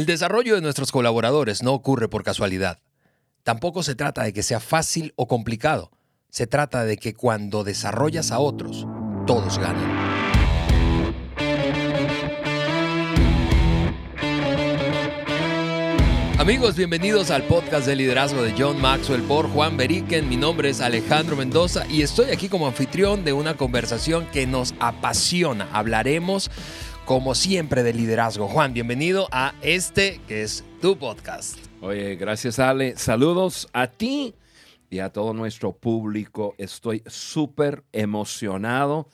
El desarrollo de nuestros colaboradores no ocurre por casualidad. Tampoco se trata de que sea fácil o complicado. Se trata de que cuando desarrollas a otros, todos ganan. Amigos, bienvenidos al podcast de liderazgo de John Maxwell por Juan Beriken. Mi nombre es Alejandro Mendoza y estoy aquí como anfitrión de una conversación que nos apasiona. Hablaremos, como siempre, de liderazgo. Juan, bienvenido a este que es tu podcast. Oye, gracias Ale. Saludos a ti y a todo nuestro público. Estoy súper emocionado.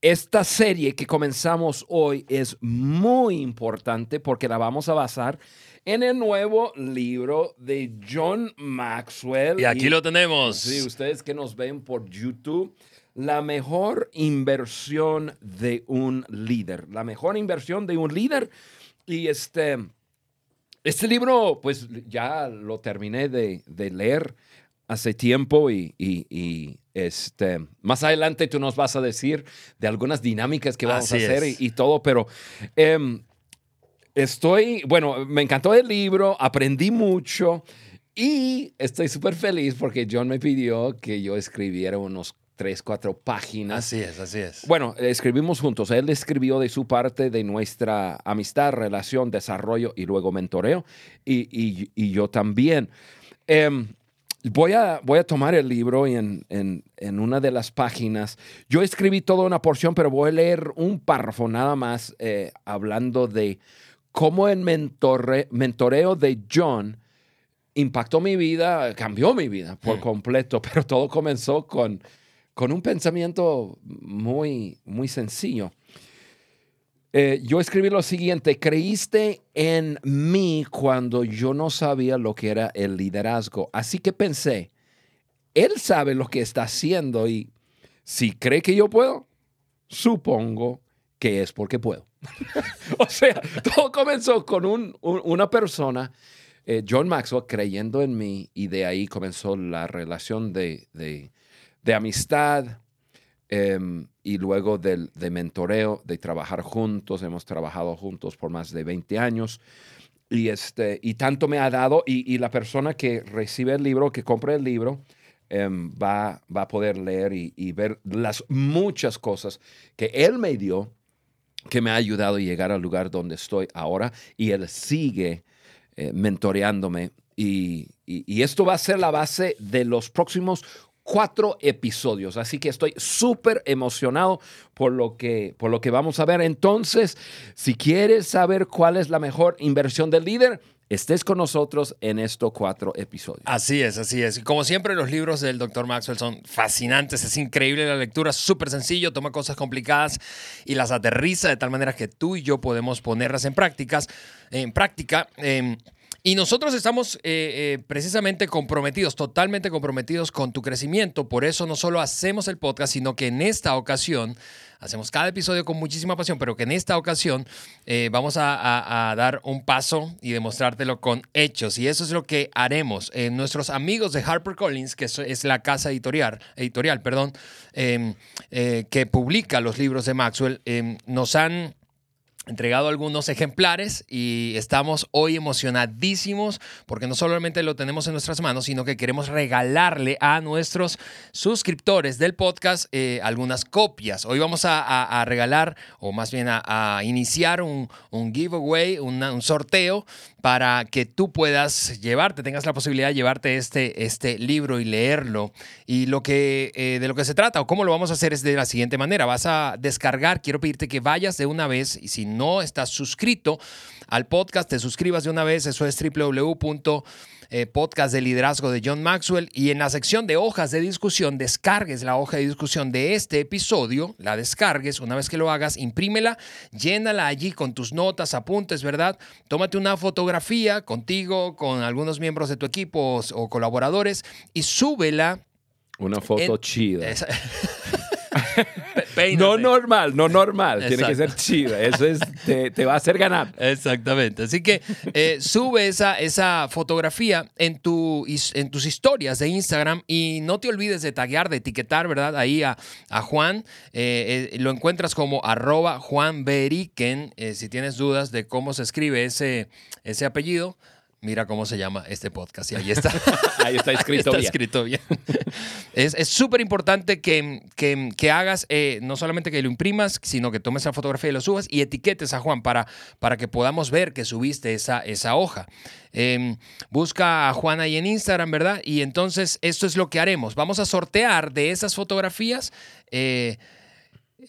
Esta serie que comenzamos hoy es muy importante porque la vamos a basar en el nuevo libro de John Maxwell. Y aquí lo tenemos. Sí, ustedes que nos ven por YouTube, la mejor inversión de un líder. La mejor inversión de un líder. Y este, este libro, pues ya lo terminé de, leer hace tiempo y, este, más adelante tú nos vas a decir de algunas dinámicas que vamos a hacer y, todo, pero em, Estoy, bueno, me encantó el libro, aprendí mucho y estoy súper feliz porque John me pidió que yo escribiera unos tres, cuatro páginas. Así es, así es. Bueno, escribimos juntos. Él escribió de su parte de nuestra amistad, relación, desarrollo y luego mentoreo. Y, yo también. Em, voy, a, voy a tomar el libro y en, en, una de las páginas, yo escribí toda una porción, pero voy a leer un párrafo nada más eh, hablando de cómo el mentoreo de John impactó mi vida, cambió mi vida por mm. completo, pero todo comenzó con, con un pensamiento muy, muy sencillo. Eh, yo escribí lo siguiente, creíste en mí cuando yo no sabía lo que era el liderazgo, así que pensé, él sabe lo que está haciendo y si cree que yo puedo, supongo que es porque puedo. o sea, todo comenzó con una persona, eh, John Maxwell, creyendo en mí y de ahí comenzó la relación de, amistad em, y luego de, de mentoreo, de trabajar juntos. Hemos trabajado juntos por más de 20 años. Y, este, y tanto me ha dado, y, la persona que recibe el libro, que compra el libro, em, va, va a poder leer y, y, ver las muchas cosas que él me dio que me ha ayudado a llegar al lugar donde estoy ahora y él sigue eh, mentoreándome. Y, esto va a ser la base de los próximos cuatro episodios. Así que estoy súper emocionado por lo, que, por lo que vamos a ver. Entonces, si quieres saber cuál es la mejor inversión del líder, estés con nosotros en estos cuatro episodios. Así es, así es. Y como siempre, los libros del Dr. Maxwell son fascinantes, es increíble la lectura, súper sencillo, toma cosas complicadas y las aterriza de tal manera que tú y yo podemos ponerlas en prácticas, en práctica. Em, y nosotros estamos eh, eh, precisamente comprometidos, totalmente comprometidos con tu crecimiento. Por eso no solo hacemos el podcast, sino que en esta ocasión Hacemos cada episodio con muchísima pasión, pero que en esta ocasión eh, vamos a, dar un paso y demostrártelo con hechos. Y eso es lo que haremos. Nuestros amigos de HarperCollins, que es la casa editorial, editorial perdón, em, que publica los libros de Maxwell, em, nos han entregado algunos ejemplares y estamos hoy emocionadísimos porque no solamente lo tenemos en nuestras manos, sino que queremos regalarle a nuestros suscriptores del podcast eh, algunas copias. Hoy vamos a, regalar, o más bien a, iniciar un, giveaway, un sorteo para que tú puedas llevarte, tengas la posibilidad de llevarte este, este libro y leerlo. Y lo que, eh, de lo que se trata o cómo lo vamos a hacer es de la siguiente manera. Vas a descargar, quiero pedirte que vayas de una vez y si no estás suscrito al podcast, te suscribas de una vez. Eso es www eh, podcast de liderazgo de John Maxwell y en la sección de hojas de discusión descargues la hoja de discusión de este episodio, la descargues, una vez que lo hagas, imprímela, llénala allí con tus notas, apuntes, ¿verdad? Tómate una fotografía contigo, con algunos miembros de tu equipo o, colaboradores y súbela. Una foto chida. no normal, no normal. Tiene que ser chido. Eso es, te, va a hacer ganar. Exactamente. Así que eh, sube esa, esa fotografía en, tu, en tus historias de Instagram y no te olvides de taguear, de etiquetar, ¿verdad? Ahí a, a Juan. Eh, eh, lo encuentras como arroba Juan Beriken. si tienes dudas de cómo se escribe ese, ese apellido, mira cómo se llama este podcast. Y ahí está. ahí está escrito bien. escrito bien. es súper importante que, que, hagas, eh, no solamente que lo imprimas, sino que tomes esa fotografía y lo subas y etiquetes a Juan para, para que podamos ver que subiste esa, esa hoja. Em, busca a Juan ahí en Instagram, ¿verdad? Y entonces esto es lo que haremos. Vamos a sortear de esas fotografías. Eh,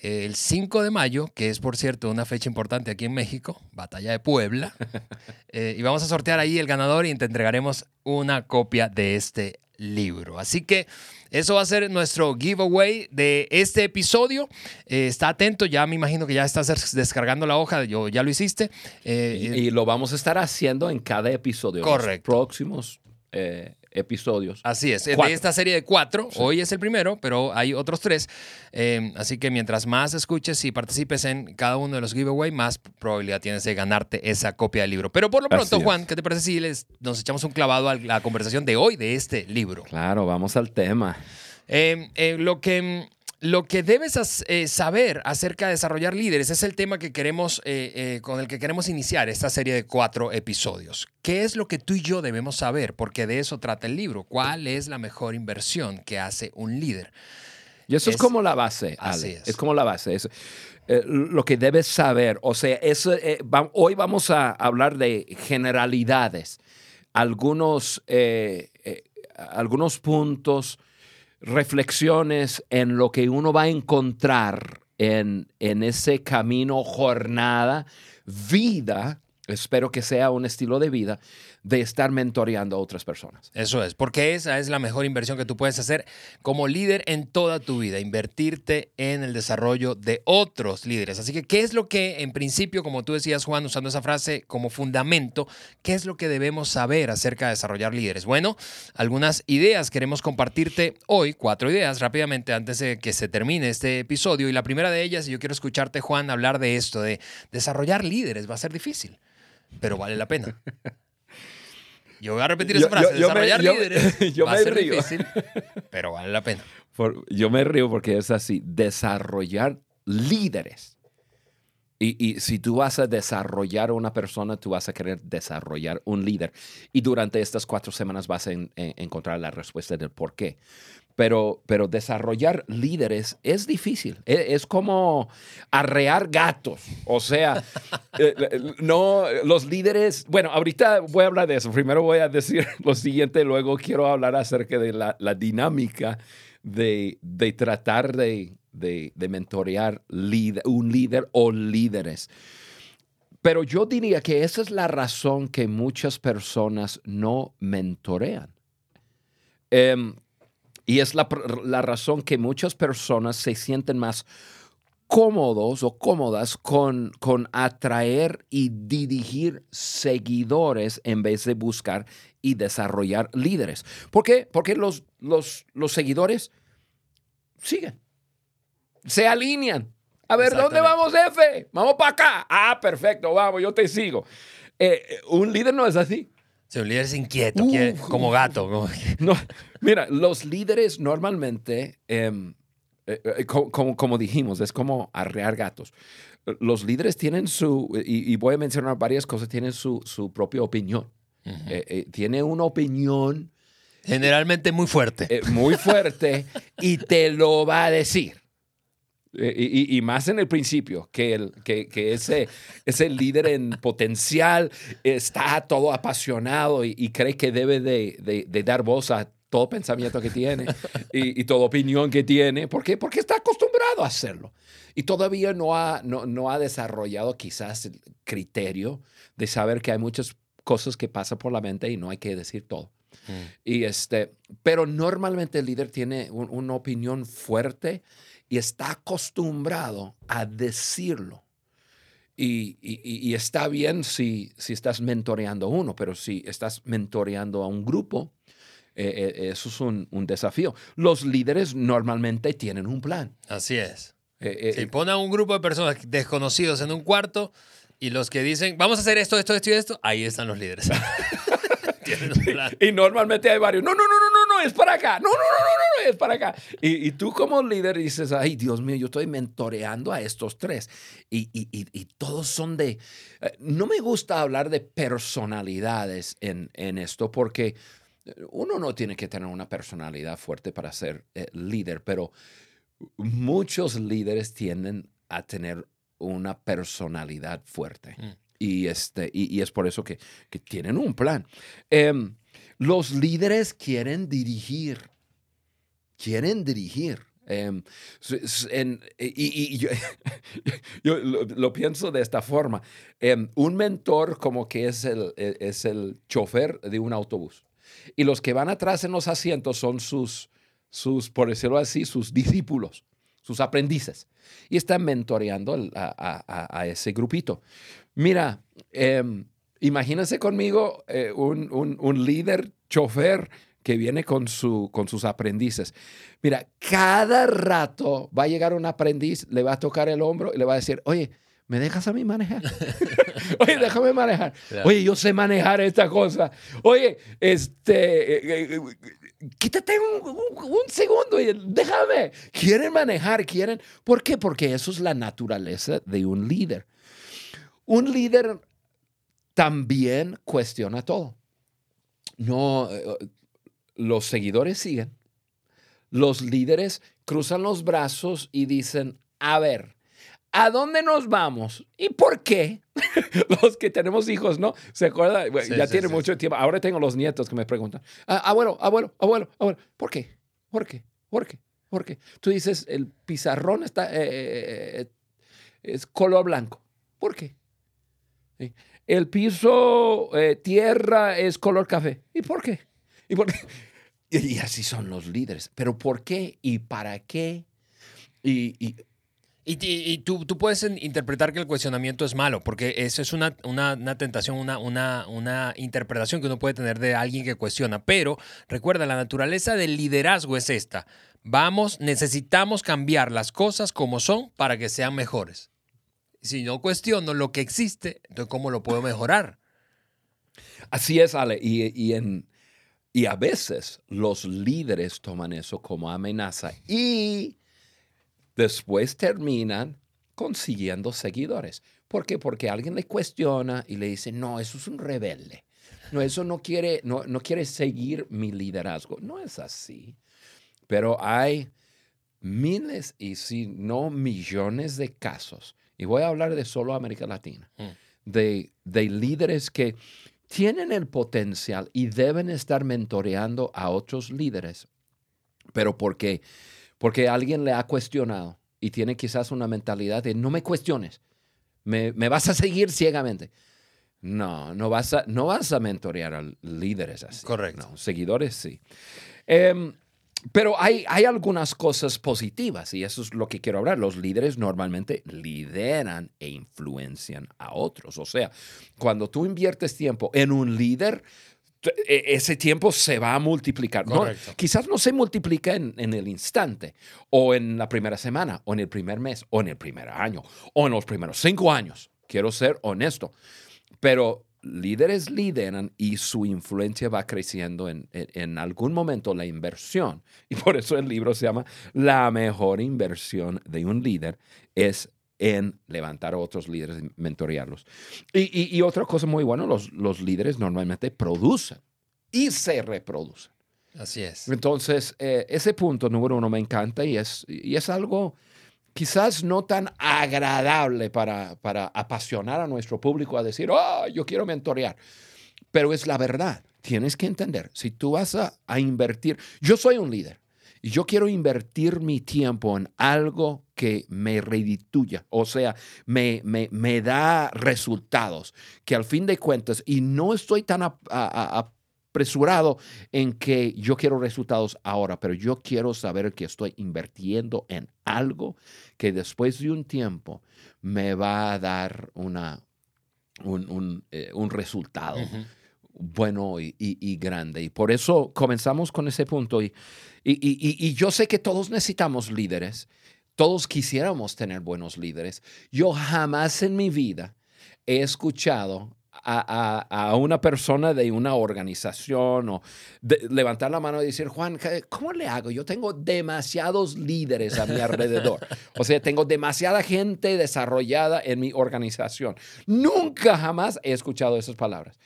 el 5 de mayo, que es por cierto una fecha importante aquí en México, Batalla de Puebla, eh, y vamos a sortear ahí el ganador y te entregaremos una copia de este libro. Así que eso va a ser nuestro giveaway de este episodio. Eh, está atento, ya me imagino que ya estás descargando la hoja, yo, ya lo hiciste. Eh, y, lo vamos a estar haciendo en cada episodio. Correcto. Los próximos episodios. Así es, de esta serie de cuatro, hoy es el primero, pero hay otros tres. Eh, así que mientras más escuches y participes en cada uno de los giveaway, más probabilidad tienes de ganarte esa copia del libro. Pero por lo pronto, Juan, ¿qué te parece si les, nos echamos un clavado a la conversación de hoy de este libro? Claro, vamos al tema. Eh, eh, lo que lo que debes eh, saber acerca de desarrollar líderes es el tema que queremos, eh, eh, con el que queremos iniciar esta serie de cuatro episodios. ¿Qué es lo que tú y yo debemos saber? Porque de eso trata el libro. ¿Cuál es la mejor inversión que hace un líder? Y eso es, como la base. Así es. es. como la base. Es, lo que debes saber. O sea, eso, hoy vamos a hablar de generalidades, algunos, algunos puntos reflexiones en lo que uno va a encontrar en, en ese camino, jornada, vida, espero que sea un estilo de vida de estar mentoreando a otras personas. Eso es, porque esa es la mejor inversión que tú puedes hacer como líder en toda tu vida, invertirte en el desarrollo de otros líderes. Así que, ¿qué es lo que, en principio, como tú decías, Juan, usando esa frase como fundamento, qué es lo que debemos saber acerca de desarrollar líderes? Bueno, algunas ideas queremos compartirte hoy, cuatro ideas rápidamente antes de que se termine este episodio. Y la primera de ellas, y yo quiero escucharte, Juan, hablar de esto, de desarrollar líderes, va a ser difícil, pero vale la pena. Yo voy a repetir esa frase. Desarrollar líderes yo va a ser río. difícil, pero vale la pena. yo me río porque es así. Desarrollar líderes. Y, y, si tú vas a desarrollar a una persona, tú vas a querer desarrollar un líder. Y durante estas cuatro semanas vas a encontrar la respuesta del por qué pero, pero desarrollar líderes es difícil. E, es, como arrear gatos. O sea, eh, no, los líderes, bueno, ahorita voy a hablar de eso. Primero voy a decir lo siguiente, luego quiero hablar acerca de la, dinámica de, tratar de, de, mentorear un líder o líderes. Pero yo diría que esa es la razón que muchas personas no mentorean. Em, y es la, razón que muchas personas se sienten más cómodos o cómodas con, con atraer y dirigir seguidores en vez de buscar y desarrollar líderes. ¿Por qué? Porque los, los, los seguidores siguen, se alinean. A ver, ¿dónde vamos, F? Vamos para acá. Ah, perfecto, vamos, yo te sigo. Eh, eh, un líder no es así. Un líder es inquieto, como gato. No, Mira, los líderes normalmente, em, eh, eh, como, dijimos, es como arrear gatos. Los líderes tienen su, y, voy a mencionar varias cosas, tienen su, propia opinión. Eh, tiene una opinión. Generalmente muy fuerte. muy fuerte y te lo va a decir. Y, más en el principio, que, el, que, ese, ese líder en potencial está todo apasionado y, cree que debe de, de, dar voz a todo pensamiento que tiene y, toda opinión que tiene. ¿Por qué? Porque está acostumbrado a hacerlo. Y todavía no ha, no, ha desarrollado quizás el criterio de saber que hay muchas cosas que pasan por la mente y no hay que decir todo. Mm. Y este, pero normalmente el líder tiene una opinión fuerte y está acostumbrado a decirlo. Y, y, está bien si, si estás mentoreando a uno, pero si estás mentoreando a un grupo, eh, eh, eso es un, desafío. Los líderes normalmente tienen un plan. Así es. Eh, eh, Sí, pon a un grupo de personas desconocidos en un cuarto y los que dicen, vamos a hacer esto, esto, esto y esto, ahí están los líderes. Tienen un plan. Y normalmente hay varios, no, no, no, no, no, no, es para acá, no, no, no, no, no, es para acá. Y, y tú como líder dices, ay, Dios mío, yo estoy mentoreando a estos tres. Y, y, todos son de... eh, no me gusta hablar de personalidades en, en esto porque uno no tiene que tener una personalidad fuerte para ser eh, líder, pero muchos líderes tienden a tener una personalidad fuerte. Mm. Y, este, y, y es por eso que, que tienen un plan. Em, los líderes quieren dirigir. Quieren dirigir. Em, en- y y- yo, yo lo, lo pienso de esta forma. Em, un mentor como que es el, e- es el chofer de un autobús. Y los que van atrás en los asientos son sus, sus por decirlo así, sus discípulos, sus aprendices. Y están mentoreando a- a- a ese grupito. Mira, em, imagínense conmigo eh, un, un- un líder chofer que viene con, su, con sus aprendices. Mira, cada rato va a llegar un aprendiz, le va a tocar el hombro y le va a decir, oye, ¿me dejas a mí manejar? oye, déjame manejar. Oye, yo sé manejar esta cosa. Oye, este, eh, eh, eh, quítate un, un- un segundo y déjame. Quieren manejar, quieren. ¿Por qué? Porque eso es la naturaleza de un líder. Un líder también cuestiona todo. No, eh, los seguidores siguen. Los líderes cruzan los brazos y dicen, a ver, ¿a dónde nos vamos? ¿Y por qué? los que tenemos hijos, ¿no? ¿Se acuerdan? Bueno, Sí, ya sí, tiene sí. mucho tiempo. Ahora tengo los nietos que me preguntan, "Ah, abuelo, abuelo, abuelo, abuelo, ¿por qué? ¿Por qué? ¿Por qué? ¿Por qué? Tú dices, el pizarrón está, eh, eh, eh, es color blanco. ¿Por qué? El piso, eh, tierra, es color café. ¿Y por qué? ¿Y así son los líderes. ¿Pero por qué? ¿Y para qué? Y, y- tú, tú puedes interpretar que el cuestionamiento es malo, porque eso es una, una, una tentación, una, una, una interpretación que uno puede tener de alguien que cuestiona. Pero recuerda, la naturaleza del liderazgo es esta. Vamos, necesitamos cambiar las cosas como son para que sean mejores. Si no cuestiono lo que existe, entonces ¿cómo lo puedo mejorar? así es, Ale. Y, y en, y a veces los líderes toman eso como amenaza y después terminan consiguiendo seguidores. ¿Por qué? Porque alguien le cuestiona y le dice, no, eso es un rebelde. No, eso no quiere, no, no quiere seguir mi liderazgo. No es así. Pero hay miles y si no millones de casos, y voy a hablar de solo América Latina, Mm. de, de líderes que tienen el potencial y deben estar mentoreando a otros líderes, pero porque, porque alguien le ha cuestionado y tiene quizás una mentalidad de no me cuestiones, me, me vas a seguir ciegamente. No, no vas a, no vas a mentorear a líderes así. Correcto. No, seguidores sí. Em, pero hay, hay algunas cosas positivas y eso es lo que quiero hablar. Los líderes normalmente lideran e influencian a otros. O sea, cuando tú inviertes tiempo en un líder, e- ese tiempo se va a multiplicar. No, quizás no se multiplica en, en el instante, o en la primera semana, o en el primer mes, o en el primer año, o en los primeros cinco años. Quiero ser honesto. Pero líderes lideran y su influencia va creciendo en, en- en algún momento la inversión. Y por eso el libro se llama La mejor inversión de un líder es en levantar a otros líderes y mentorearlos. Y, y- y otra cosa muy buena, los, los líderes normalmente producen y se reproducen. Así es. Entonces, eh, ese punto número uno me encanta y es, y es algo quizás no tan agradable para, para apasionar a nuestro público a decir, oh, yo quiero mentorear. Pero es la verdad. Tienes que entender, si tú vas a, invertir, yo soy un líder y yo quiero invertir mi tiempo en algo que me redituya, o sea, me, me, me da resultados, que al fin de cuentas, y no estoy tan a- apresurado en que yo quiero resultados ahora, pero yo quiero saber que estoy invirtiendo en algo que después de un tiempo me va a dar una, un, un, eh, un resultado bueno y, y- y grande. Y por eso comenzamos con ese punto. Y- y yo sé que todos necesitamos líderes. todos quisiéramos tener buenos líderes. Yo jamás en mi vida he escuchado a, a, una persona de una organización o levantar la mano y decir, Juan, ¿cómo le hago? Yo tengo demasiados líderes a mi alrededor. o sea, tengo demasiada gente desarrollada en mi organización. Nunca jamás he escuchado esas palabras,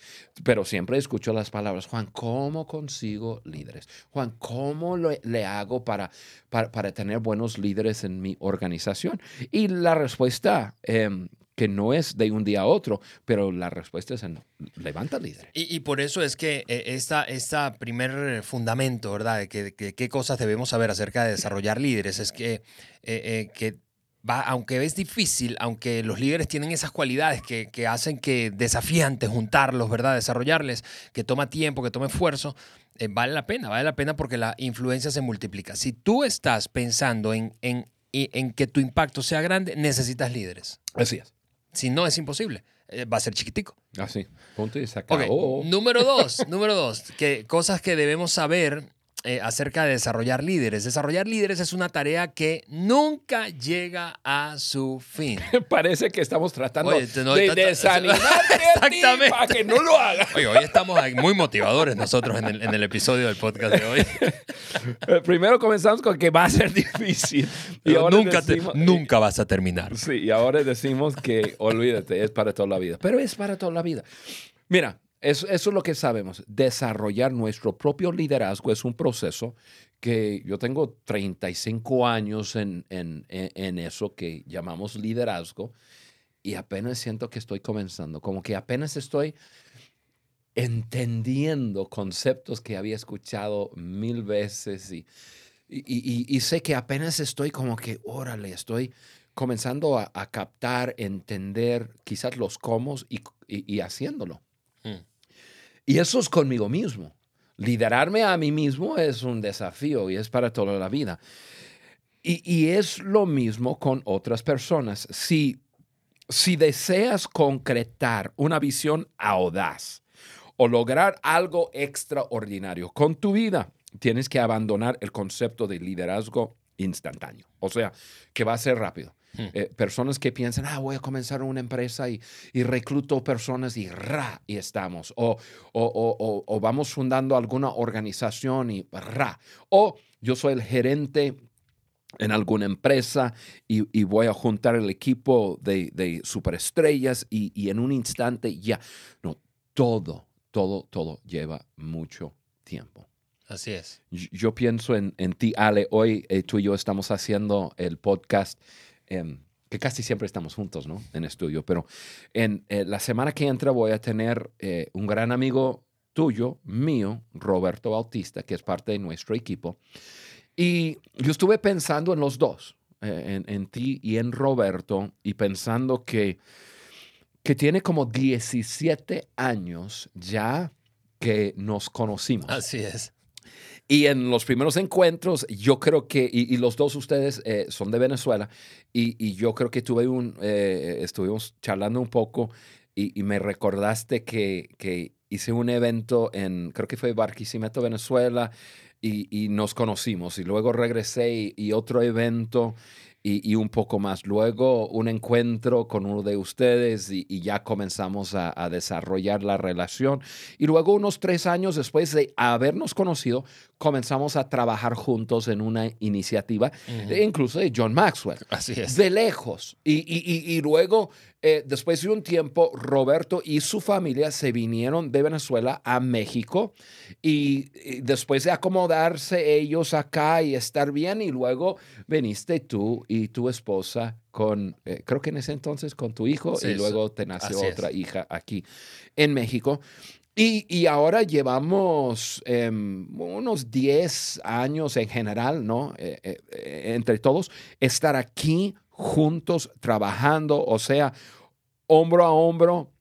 pero siempre escucho las palabras, Juan, ¿cómo consigo líderes? Juan, ¿cómo le hago para, para, para, tener buenos líderes en mi organización? Y la respuesta eh, que no es de un día a otro, pero la respuesta es en levanta líder. Y, por eso es que eh, esta, esta primer fundamento, ¿verdad? De que, qué cosas debemos saber acerca de desarrollar líderes, es que, eh, eh, que va, aunque es difícil, aunque los líderes tienen esas cualidades que, que hacen que desafiante juntarlos, ¿verdad? Desarrollarles, que toma tiempo, que toma esfuerzo, vale la pena, vale la pena porque la influencia se multiplica. Si tú estás pensando en, en, en que tu impacto sea grande, necesitas líderes. Así es. Si no, es imposible. Eh, va a ser chiquitico. Así. Ah, Punto y Número dos, número dos, que cosas que debemos saber eh, acerca de desarrollar líderes. Desarrollar líderes es una tarea que nunca llega a su fin. Parece que estamos tratando de desanimarte Exactamente. para que no lo haga. Oye, hoy estamos muy motivadores nosotros en el, en el episodio del podcast de hoy. Primero comenzamos con que va a ser difícil. Y nunca, nunca vas a terminar. Sí, y ahora decimos que olvídate, es para toda la vida. Pero es para toda la vida. Mira, eso, es lo que sabemos. Desarrollar nuestro propio liderazgo es un proceso que yo tengo 35 años en, en, eso que llamamos liderazgo y apenas siento que estoy comenzando, como que apenas estoy entendiendo conceptos que había escuchado mil veces y, y, sé que apenas estoy como que, órale, estoy comenzando a, captar, entender quizás los cómo y haciéndolo. Y eso es conmigo mismo. Liderarme a mí mismo es un desafío y es para toda la vida. Y, es lo mismo con otras personas. Si, si deseas concretar una visión audaz o lograr algo extraordinario con tu vida, tienes que abandonar el concepto de liderazgo instantáneo. O sea, que va a ser rápido. Hmm. Eh, personas que piensan, ah, voy a comenzar una empresa y, recluto personas y ra, y estamos. O, o, vamos fundando alguna organización y ra. O yo soy el gerente en alguna empresa y, voy a juntar el equipo de, superestrellas y, en un instante ya. No, todo, todo, todo lleva mucho tiempo. Así es. Yo, pienso en, ti, Ale. Hoy eh, tú y yo estamos haciendo el podcast Em, que casi siempre estamos juntos, ¿no? En estudio, pero en eh, la semana que entra voy a tener eh, un gran amigo tuyo, mío, Roberto Bautista, que es parte de nuestro equipo. Y yo estuve pensando en los dos, eh, en, en, ti y en Roberto, y pensando que, que tiene como 17 años ya que nos conocimos. Así es. Y en los primeros encuentros, yo creo que, y, los dos ustedes eh, son de Venezuela, y, yo creo que tuve un, eh, estuvimos charlando un poco y, me recordaste que, que, hice un evento en, creo que fue Barquisimeto, Venezuela, y, nos conocimos. Y luego regresé y, otro evento y, un poco más. Luego un encuentro con uno de ustedes y, ya comenzamos a, desarrollar la relación. Y luego unos tres años después de habernos conocido, comenzamos a trabajar juntos en una iniciativa, incluso de John Maxwell. Así es. De lejos. Y, luego, eh, después de un tiempo, Roberto y su familia se vinieron de Venezuela a México y, después de acomodarse ellos acá y estar bien, y luego veniste tú y tu esposa con, eh, creo que en ese entonces con tu hijo y luego te nació otra hija aquí en México. Y, ahora llevamos em, unos 10 años en general, ¿no? Eh, eh, entre todos, estar aquí juntos, trabajando, o sea, hombro a hombro.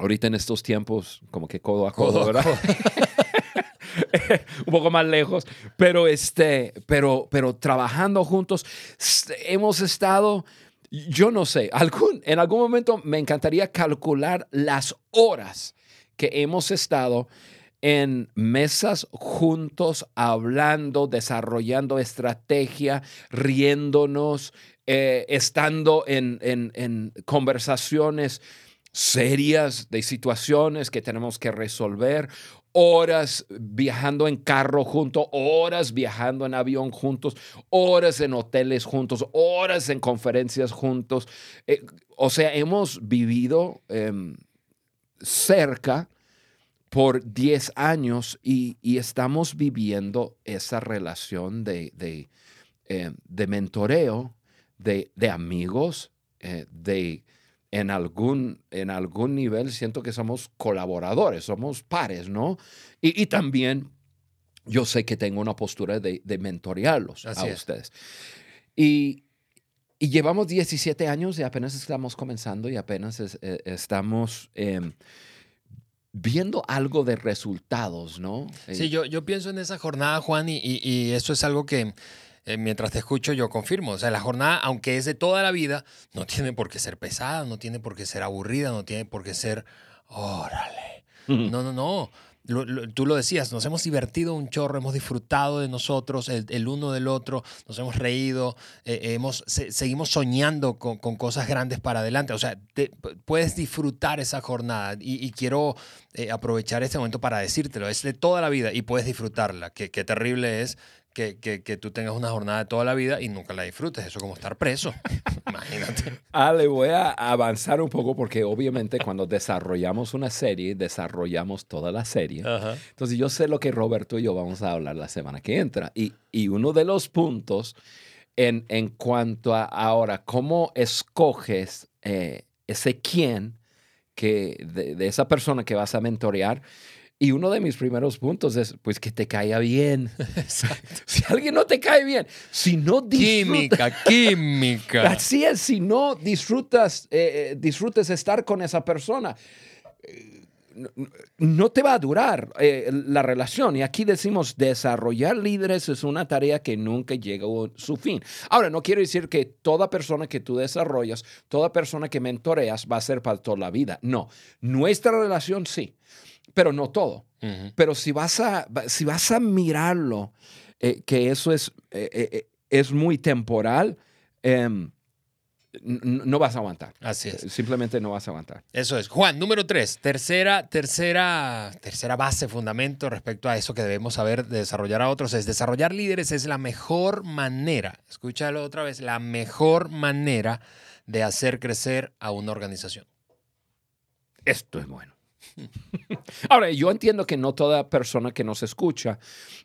Ahorita en estos tiempos, como que codo a codo, ¿verdad? un poco más lejos, pero, este, pero, pero trabajando juntos, hemos estado, yo no sé, algún, en algún momento me encantaría calcular las horas que hemos estado en mesas juntos, hablando, desarrollando estrategia, riéndonos, eh, estando en, en conversaciones serias de situaciones que tenemos que resolver, horas viajando en carro juntos, horas viajando en avión juntos, horas en hoteles juntos, horas en conferencias juntos. Eh, o sea, hemos vivido em, cerca por 10 años y, estamos viviendo esa relación de, de, em, mentoreo, de, amigos, eh, de en algún, en algún nivel siento que somos colaboradores, somos pares, ¿no? Y, también yo sé que tengo una postura de, de mentorearlos a ustedes. Y, llevamos 17 años y apenas estamos comenzando y apenas eh, estamos em, viendo algo de resultados, ¿no? Sí, eh, yo, yo pienso en esa jornada, Juan, y, y, y eso es algo que eh, mientras te escucho, yo confirmo. O sea, la jornada, aunque es de toda la vida, no tiene por qué ser pesada, no tiene por qué ser aburrida, no tiene por qué ser, órale. No, no, no. Tú lo decías, nos hemos divertido un chorro, hemos disfrutado de nosotros, el, uno del otro, nos hemos reído, eh, hemos, seguimos soñando con, cosas grandes para adelante. O sea, puedes disfrutar esa jornada y, quiero eh, aprovechar este momento para decírtelo, es de toda la vida y puedes disfrutarla. Qué terrible es que, tú tengas una jornada de toda la vida y nunca la disfrutes. Eso es como estar preso. Imagínate. Ah, le voy a avanzar un poco porque obviamente cuando desarrollamos una serie, desarrollamos toda la serie. Entonces yo sé lo que Roberto y yo vamos a hablar la semana que entra. Y, y uno de los puntos en, en cuanto a ahora, cómo escoges eh, ese quién que de, de, esa persona que vas a mentorear, y uno de mis primeros puntos es, pues, que te caiga bien. si alguien no te cae bien, si no disfrutas... Química, química. Así es, si no disfrutas, eh, eh, disfrutes estar con esa persona, eh, no te va a durar la relación. Y aquí decimos, desarrollar líderes es una tarea que nunca llega a su fin. Ahora, no quiero decir que toda persona que tú desarrollas, toda persona que mentoreas va a ser para toda la vida. No, nuestra relación sí pero no todo. Pero si vas a, si vas a mirarlo, eh, que eso es, eh, eh, es muy temporal, em, no vas a aguantar. Así es. Simplemente no vas a aguantar. Eso es. Juan, número tres, tercera, tercera, tercera base, fundamento respecto a eso que debemos saber de desarrollar a otros, es desarrollar líderes es la mejor manera, escúchalo otra vez, la mejor manera de hacer crecer a una organización. Esto es bueno. Ahora, yo entiendo que no toda persona que nos escucha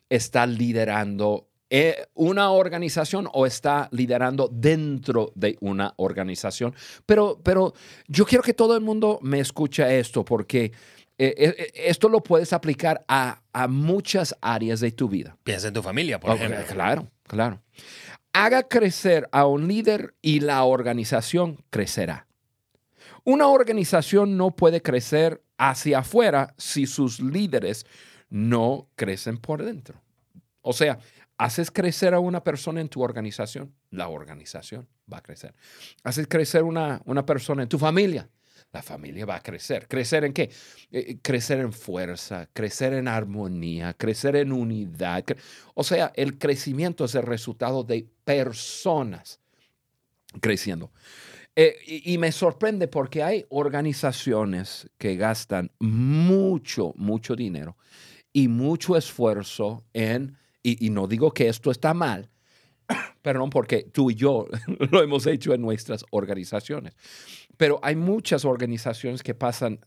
está liderando eh, una organización o está liderando dentro de una organización, pero, pero yo quiero que todo el mundo me escuche esto porque eh, eh, esto lo puedes aplicar a, muchas áreas de tu vida. Piensa en tu familia, por ejemplo. Claro, claro. Haga crecer a un líder y la organización crecerá. Una organización no puede crecer hacia afuera si sus líderes no crecen por dentro. O sea, haces crecer a una persona en tu organización, la organización va a crecer. Haces crecer una, una persona en tu familia, la familia va a crecer. ¿Crecer en qué? Eh, eh, crecer en fuerza, crecer en armonía, crecer en unidad. O sea, el crecimiento es el resultado de personas creciendo. Eh, y, me sorprende porque hay organizaciones que gastan mucho, mucho dinero y mucho esfuerzo en, y, no digo que esto está mal, perdón, porque tú y yo lo hemos hecho en nuestras organizaciones, pero hay muchas organizaciones que pasan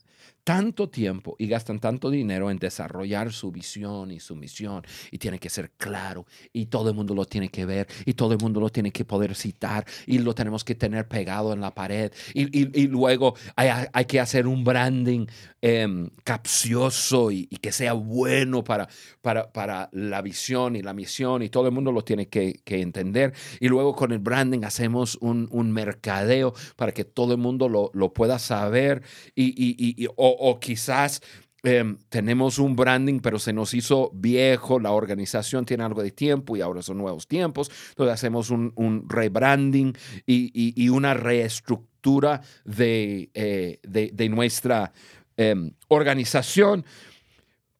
tanto tiempo y gastan tanto dinero en desarrollar su visión y su misión y tiene que ser claro y todo el mundo lo tiene que ver y todo el mundo lo tiene que poder citar y lo tenemos que tener pegado en la pared y, luego hay, que hacer un branding em, capcioso y, que sea bueno para, para, para, la visión y la misión y todo el mundo lo tiene que, entender. Y luego con el branding hacemos un, mercadeo para que todo el mundo lo, pueda saber y, o, quizás em, tenemos un branding, pero se nos hizo viejo, la organización tiene algo de tiempo y ahora son nuevos tiempos, entonces hacemos un, rebranding y, una reestructura de, eh, nuestra em, organización.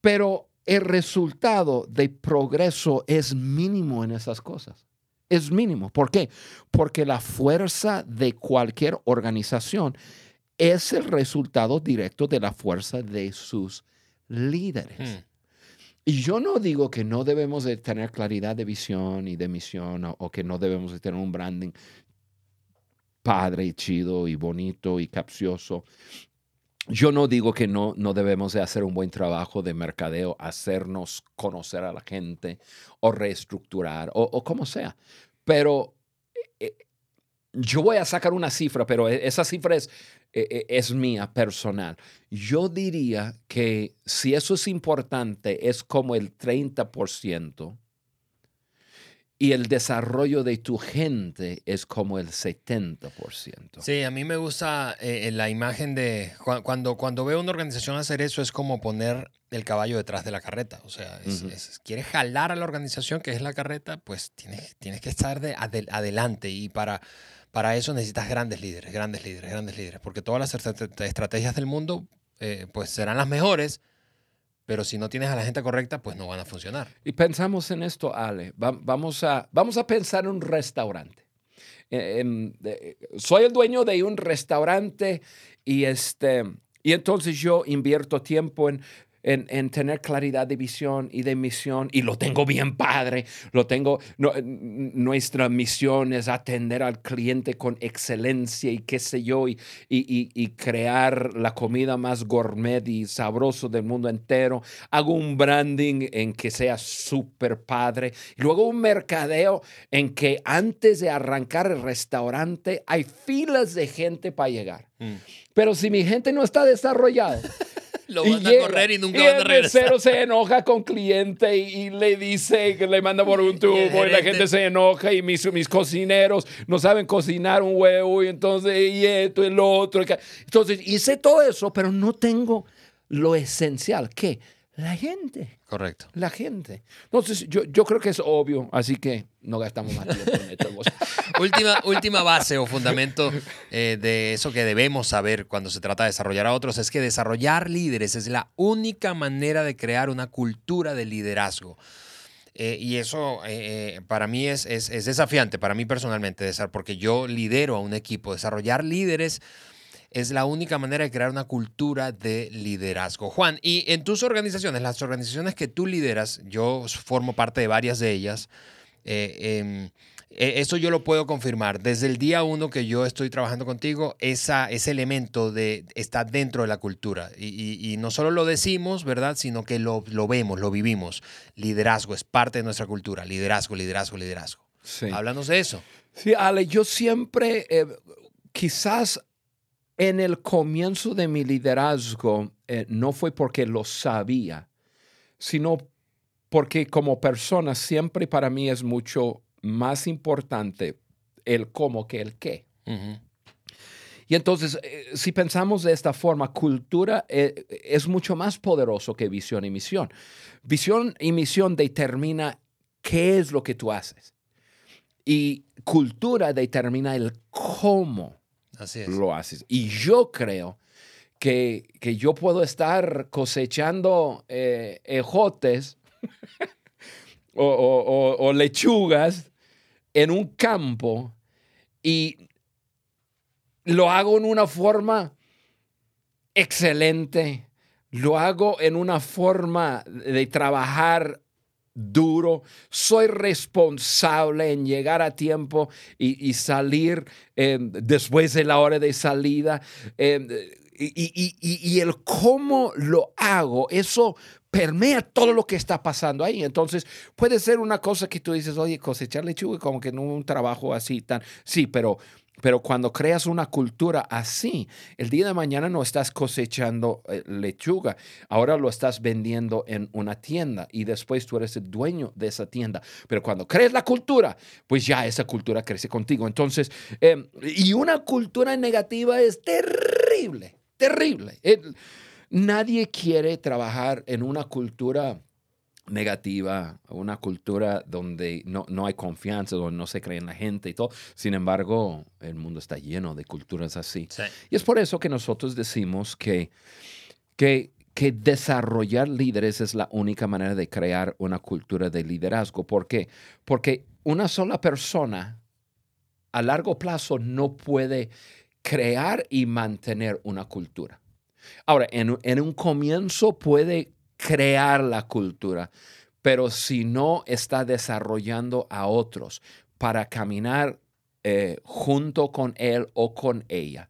pero el resultado de progreso es mínimo en esas cosas. Es mínimo. ¿Por qué? Porque la fuerza de cualquier organización es el resultado directo de la fuerza de sus líderes. Hmm. Y yo no digo que no debemos de tener claridad de visión y de misión o, o que no debemos de tener un branding padre y chido y bonito y capcioso. Yo no digo que no, no debemos de hacer un buen trabajo de mercadeo, hacernos conocer a la gente o reestructurar o, o como sea. Pero eh, yo voy a sacar una cifra, pero e- esa cifra es, eh, eh, es mía personal. Yo diría que si eso es importante, es como el 30% y el desarrollo de tu gente es como el 70%. Sí, a mí me gusta eh, la imagen de cu- cuando, cuando veo una organización hacer eso es como poner el caballo detrás de la carreta. O sea, es- Ujú. es- quieres jalar a la organización que es la carreta, pues tienes, tienes que estar de adel- adelante y para, para eso necesitas grandes líderes, grandes líderes, grandes líderes, porque todas las estra- estrategias del mundo eh, pues serán las mejores, pero si no tienes a la gente correcta, pues no van a funcionar. Y pensamos en esto, Ale. Va- vamos, a, vamos a pensar en un restaurante. Eh, em, soy el dueño de un restaurante y, este, y entonces yo invierto tiempo en, en, en tener claridad de visión y de misión y lo tengo bien padre. Lo tengo, no- nuestra misión es atender al cliente con excelencia y qué sé yo, y, y, y- y crear la comida más gourmet y sabroso del mundo entero. Hago un branding en que sea súper padre. Y luego un mercadeo en que antes de arrancar el restaurante hay filas de gente para llegar. Pero si mi gente no está desarrollada, Lo y van a llega, correr y nunca y van a el regresar. mesero se enoja con cliente y, y le dice que le manda por un tubo y, la gente se enoja y mis, mis cocineros no saben cocinar un huevo y entonces y esto y lo otro. y Entonces hice todo eso, pero no tengo lo esencial, que la gente, Correcto. la gente. Entonces yo, yo creo que es obvio, así que no gastamos más tiempo en. Última, última base o fundamento eh, de eso que debemos saber cuando se trata de desarrollar a otros es que desarrollar líderes es la única manera de crear una cultura de liderazgo. Eh, y eso eh, para mí es, es- es desafiante, para mí personalmente, porque yo lidero a un equipo. Desarrollar líderes es la única manera de crear una cultura de liderazgo. Juan, y en tus organizaciones, las organizaciones que tú lideras, yo formo parte de varias de ellas, em, eso yo lo puedo confirmar. Desde el día uno que yo estoy trabajando contigo, esa, ese elemento de, está dentro de la cultura. Y, y- y no solo lo decimos, ¿verdad? Sino que lo, lo vemos, lo vivimos. Liderazgo es parte de nuestra cultura. Liderazgo, liderazgo, liderazgo. Sí. Háblanos de eso. Sí, Ale, yo siempre, eh, quizás en el comienzo de mi liderazgo, eh, no fue porque lo sabía, sino porque como persona siempre para mí es mucho más importante el cómo que el qué. Y entonces, eh, si pensamos de esta forma, cultura eh, es mucho más poderoso que visión y misión. Visión y misión determina qué es lo que tú haces. Y cultura determina el cómo Así es. lo haces. Y yo creo que, que yo puedo estar cosechando eh, ejotes o, o- o- o lechugas en un campo y lo hago en una forma excelente, lo hago en una forma de trabajar duro, soy responsable en llegar a tiempo y, salir eh, después de la hora de salida. eh, y, y- y- el cómo lo hago, eso permea todo lo que está pasando ahí. Entonces, puede ser una cosa que tú dices, oye, cosechar lechuga, como que no un trabajo así tan... Sí, pero, pero cuando creas una cultura así, el día de mañana no estás cosechando eh, lechuga, ahora lo estás vendiendo en una tienda y después tú eres el dueño de esa tienda. Pero cuando crees la cultura, pues ya esa cultura crece contigo. Entonces, eh, y una cultura negativa es terrible, terrible. El- nadie quiere trabajar en una cultura negativa, una cultura donde no, no hay confianza, donde no se cree en la gente y todo. Sin embargo, el mundo está lleno de culturas así. Sí. Y es por eso que nosotros decimos que, que, que desarrollar líderes es la única manera de crear una cultura de liderazgo. ¿Por qué? Porque una sola persona a largo plazo no puede crear y mantener una cultura. Ahora, en, un comienzo puede crear la cultura, pero si no está desarrollando a otros para caminar eh, junto con él o con ella,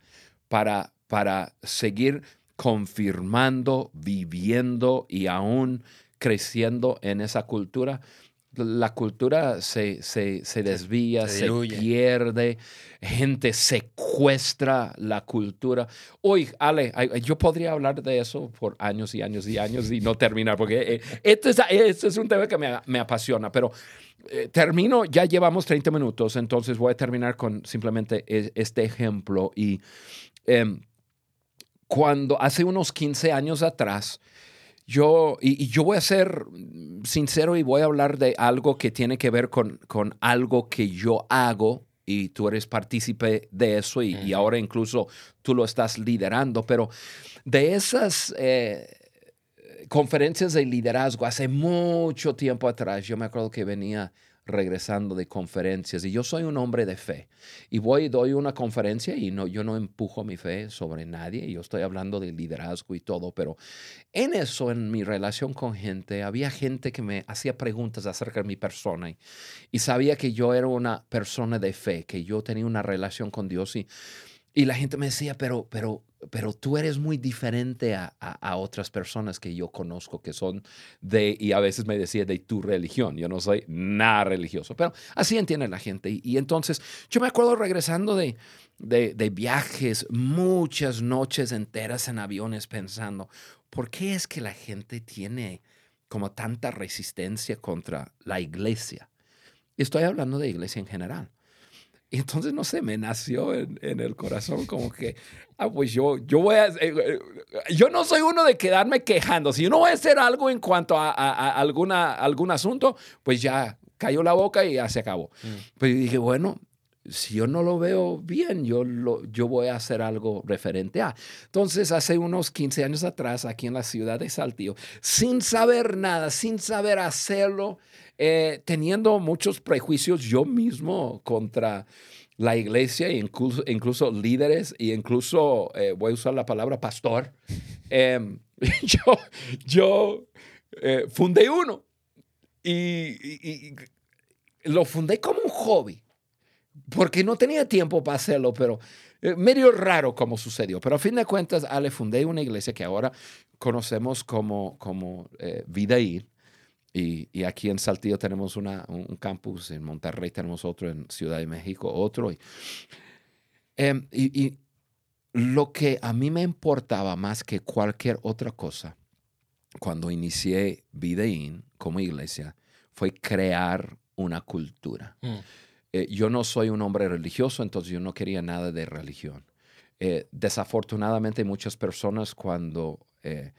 para, para seguir confirmando, viviendo y aún creciendo en esa cultura, la cultura se, desvía, se, pierde, gente secuestra la cultura. Hoy, Ale, yo podría hablar de eso por años y años y años y no terminar, porque este, este, es, un tema que me, apasiona, pero eh, termino, ya llevamos 30 minutos, entonces voy a terminar con simplemente e, este ejemplo. Y em, cuando hace unos 15 años atrás, yo, y, yo voy a ser sincero y voy a hablar de algo que tiene que ver con, con algo que yo hago y tú eres partícipe de eso y, ahora incluso tú lo estás liderando, pero de esas eh, conferencias de liderazgo hace mucho tiempo atrás, yo me acuerdo que venía regresando de conferencias. Y yo soy un hombre de fe. Y voy y doy una conferencia y no, yo no empujo mi fe sobre nadie, yo estoy hablando de liderazgo y todo, pero en eso, en mi relación con gente, había gente que me hacía preguntas acerca de mi persona y, y sabía que yo era una persona de fe, que yo tenía una relación con Dios y, y la gente me decía, pero, pero pero tú eres muy diferente a, otras personas que yo conozco que son de, y a veces me decía de tu religión, yo no soy nada religioso, pero así entiende la gente. Y, entonces yo me acuerdo regresando de, de, viajes, muchas noches enteras en aviones pensando, ¿por qué es que la gente tiene como tanta resistencia contra la iglesia? Estoy hablando de iglesia en general. Y entonces, no sé, me nació en, el corazón como que, ah, pues yo, yo voy a, eh, eh, yo no soy uno de quedarme quejando. Si uno va a hacer algo en cuanto a, alguna, algún asunto, pues ya cayó la boca y ya se acabó. Mm. Pues dije, bueno, si yo no lo veo bien, yo, lo, yo voy a hacer algo referente a. Entonces, hace unos 15 años atrás, aquí en la ciudad de Saltillo, sin saber nada, sin saber hacerlo, eh, teniendo muchos prejuicios yo mismo contra la iglesia, incluso, incluso líderes, e incluso, eh, voy a usar la palabra pastor, em, yo, yo eh, fundé uno y, lo fundé como un hobby, porque no tenía tiempo para hacerlo, pero medio raro como sucedió. Pero a fin de cuentas, Ale, fundé una iglesia que ahora conocemos como, como Vida Ir. Y, aquí en Saltillo tenemos una, un campus, en Monterrey tenemos otro, en Ciudad de México otro. Em, y, y, lo que a mí me importaba más que cualquier otra cosa cuando inicié Videín como iglesia fue crear una cultura. Mm. Eh, yo no soy un hombre religioso, entonces yo no quería nada de religión. Eh, desafortunadamente muchas personas cuando eh,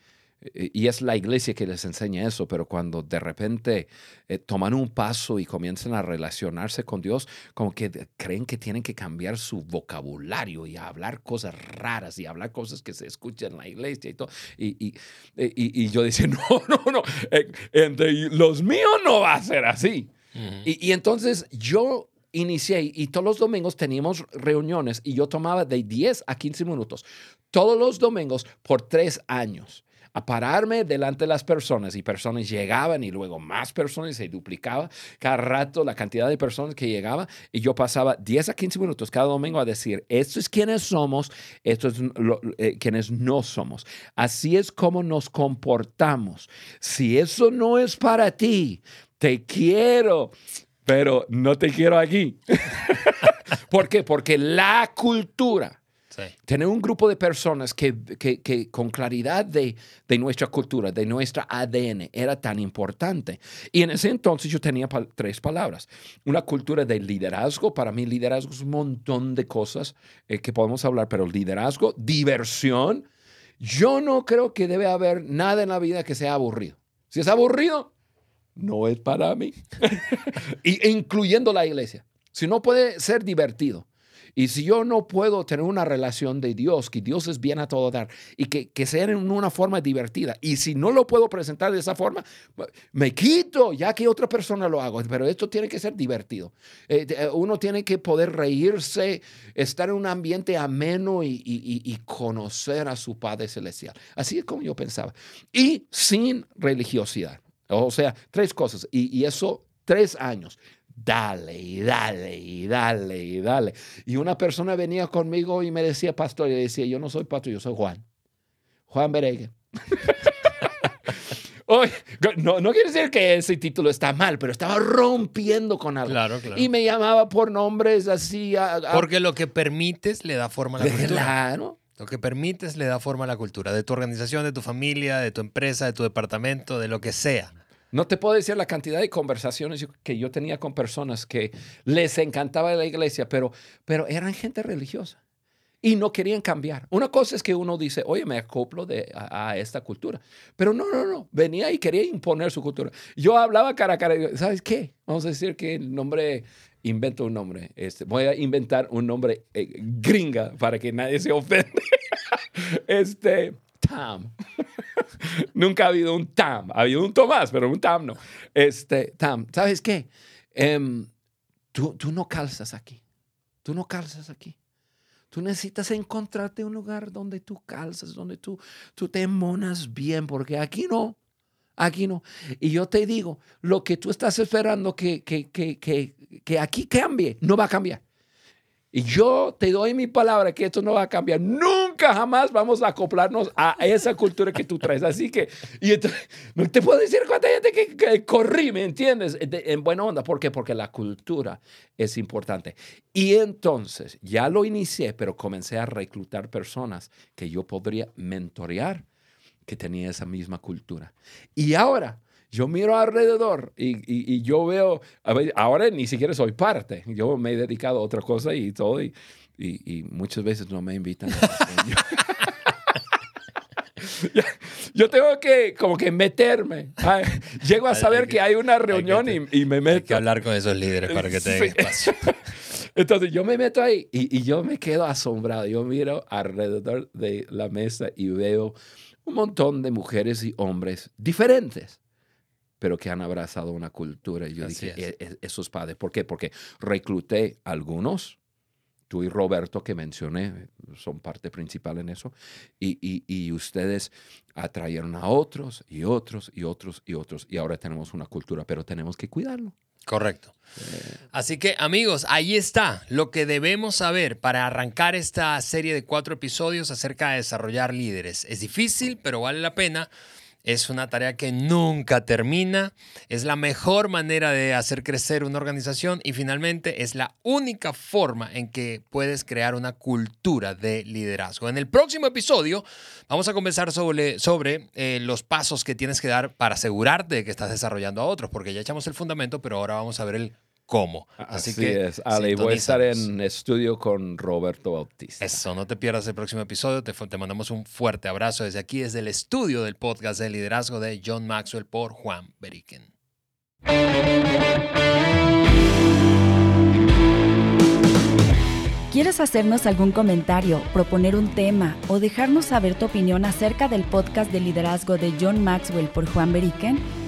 y es la iglesia que les enseña eso, pero cuando de repente eh, toman un paso y comienzan a relacionarse con Dios, como que creen que tienen que cambiar su vocabulario y hablar cosas raras y hablar cosas que se escuchan en la iglesia y todo. Y, y, yo decía, no, no, no, eh, entre los míos no va a ser así. y, entonces yo inicié y todos los domingos teníamos reuniones y yo tomaba de 10 a 15 minutos todos los domingos por tres años a pararme delante de las personas y personas llegaban y luego más personas se duplicaba cada rato la cantidad de personas que llegaba y yo pasaba 10 a 15 minutos cada domingo a decir, esto es quienes somos, esto es eh, quienes no somos. Así es como nos comportamos. Si eso no es para ti, te quiero, pero no te quiero aquí. ¿Por qué? Porque la cultura Tener un grupo de personas que, que, con claridad de, de, nuestra cultura, de nuestra ADN, era tan importante. Y en ese entonces yo tenía tres palabras. Una cultura de liderazgo. Para mí liderazgo es un montón de cosas eh, que podemos hablar, pero liderazgo, diversión. Yo no creo que debe haber nada en la vida que sea aburrido. Si es aburrido, no es para mí. y, incluyendo la iglesia. Si no puede ser divertido Y si yo no puedo tener una relación de Dios, que Dios es bien a todo dar y que, que sea en una forma divertida, y si no lo puedo presentar de esa forma, me quito ya que otra persona lo haga, pero esto tiene que ser divertido. Eh, eh, uno tiene que poder reírse, estar en un ambiente ameno y, y, conocer a su Padre Celestial. Así es como yo pensaba. Y sin religiosidad. O sea, tres cosas. Y, y eso, tres años dale y dale y dale y dale. Y una persona venía conmigo y me decía, pastor, y decía, yo no soy pastor, yo soy Juan. Juan Beregue. no, no quiere decir que ese título está mal, pero estaba rompiendo con algo. Claro, claro. Y me llamaba por nombres así. Porque lo que permites le da forma a la cultura. Claro. Lo que permites le da forma a la cultura, de tu organización, de tu familia, de tu empresa, de tu departamento, de lo que sea. No te puedo decir la cantidad de conversaciones que yo tenía con personas que les encantaba la iglesia, pero, pero eran gente religiosa y no querían cambiar. Una cosa es que uno dice, oye, me acoplo de, a, esta cultura, pero no, no, no, venía y quería imponer su cultura. Yo hablaba cara a cara, ¿sabes qué? Vamos a decir que el nombre, invento un nombre, este, voy a inventar un nombre eh, gringa para que nadie se ofenda. este, Tam. Nunca ha habido un Tam. Ha habido un Tomás, pero un Tam no. Este, Tam, ¿sabes qué? Em, tú, tú no calzas aquí. Tú no calzas aquí. Tú necesitas encontrarte un lugar donde tú calzas, donde tú, tú te monas bien, porque aquí no. Aquí no. Y yo te digo, lo que tú estás esperando que, que, que, que, que aquí cambie, no va a cambiar. Y yo te doy mi palabra que esto no va a cambiar. Nunca jamás vamos a acoplarnos a esa cultura que tú traes. Así que, y no te puedo decir cuánta gente que, corrí, ¿me entiendes? en buena onda. ¿Por qué? Porque la cultura es importante. Y entonces, ya lo inicié, pero comencé a reclutar personas que yo podría mentorear que tenía esa misma cultura. Y ahora yo miro alrededor y, yo veo, ahora ni siquiera soy parte, yo me he dedicado a otra cosa y todo, y, muchas veces no me invitan. yo tengo que como que meterme. llego a saber que, hay una reunión y, me meto. Hay que hablar con esos líderes para que te den espacio. Entonces yo me meto ahí y, y, yo me quedo asombrado. Yo miro alrededor de la mesa y veo un montón de mujeres y hombres diferentes pero que han abrazado una cultura. Y yo dije, e, e, esos padres, ¿por qué? Porque recluté algunos, tú y Roberto que mencioné, son parte principal en eso, y, y, y ustedes atrayeron a otros y otros y otros y otros, y ahora tenemos una cultura, pero tenemos que cuidarlo. Correcto. Así que amigos, ahí está lo que debemos saber para arrancar esta serie de cuatro episodios acerca de desarrollar líderes. Es difícil, pero vale la pena es una tarea que nunca termina, es la mejor manera de hacer crecer una organización y finalmente es la única forma en que puedes crear una cultura de liderazgo. En el próximo episodio vamos a conversar sobre, sobre eh, los pasos que tienes que dar para asegurarte de que estás desarrollando a otros, porque ya echamos el fundamento, pero ahora vamos a ver el cómo. Así, que es, Ale, voy a estar en estudio con Roberto Bautista. Eso, no te pierdas el próximo episodio. Te, te, mandamos un fuerte abrazo desde aquí, desde el estudio del podcast de liderazgo de John Maxwell por Juan Beriken. ¿Quieres hacernos algún comentario, proponer un tema o dejarnos saber tu opinión acerca del podcast de liderazgo de John Maxwell por Juan Beriken?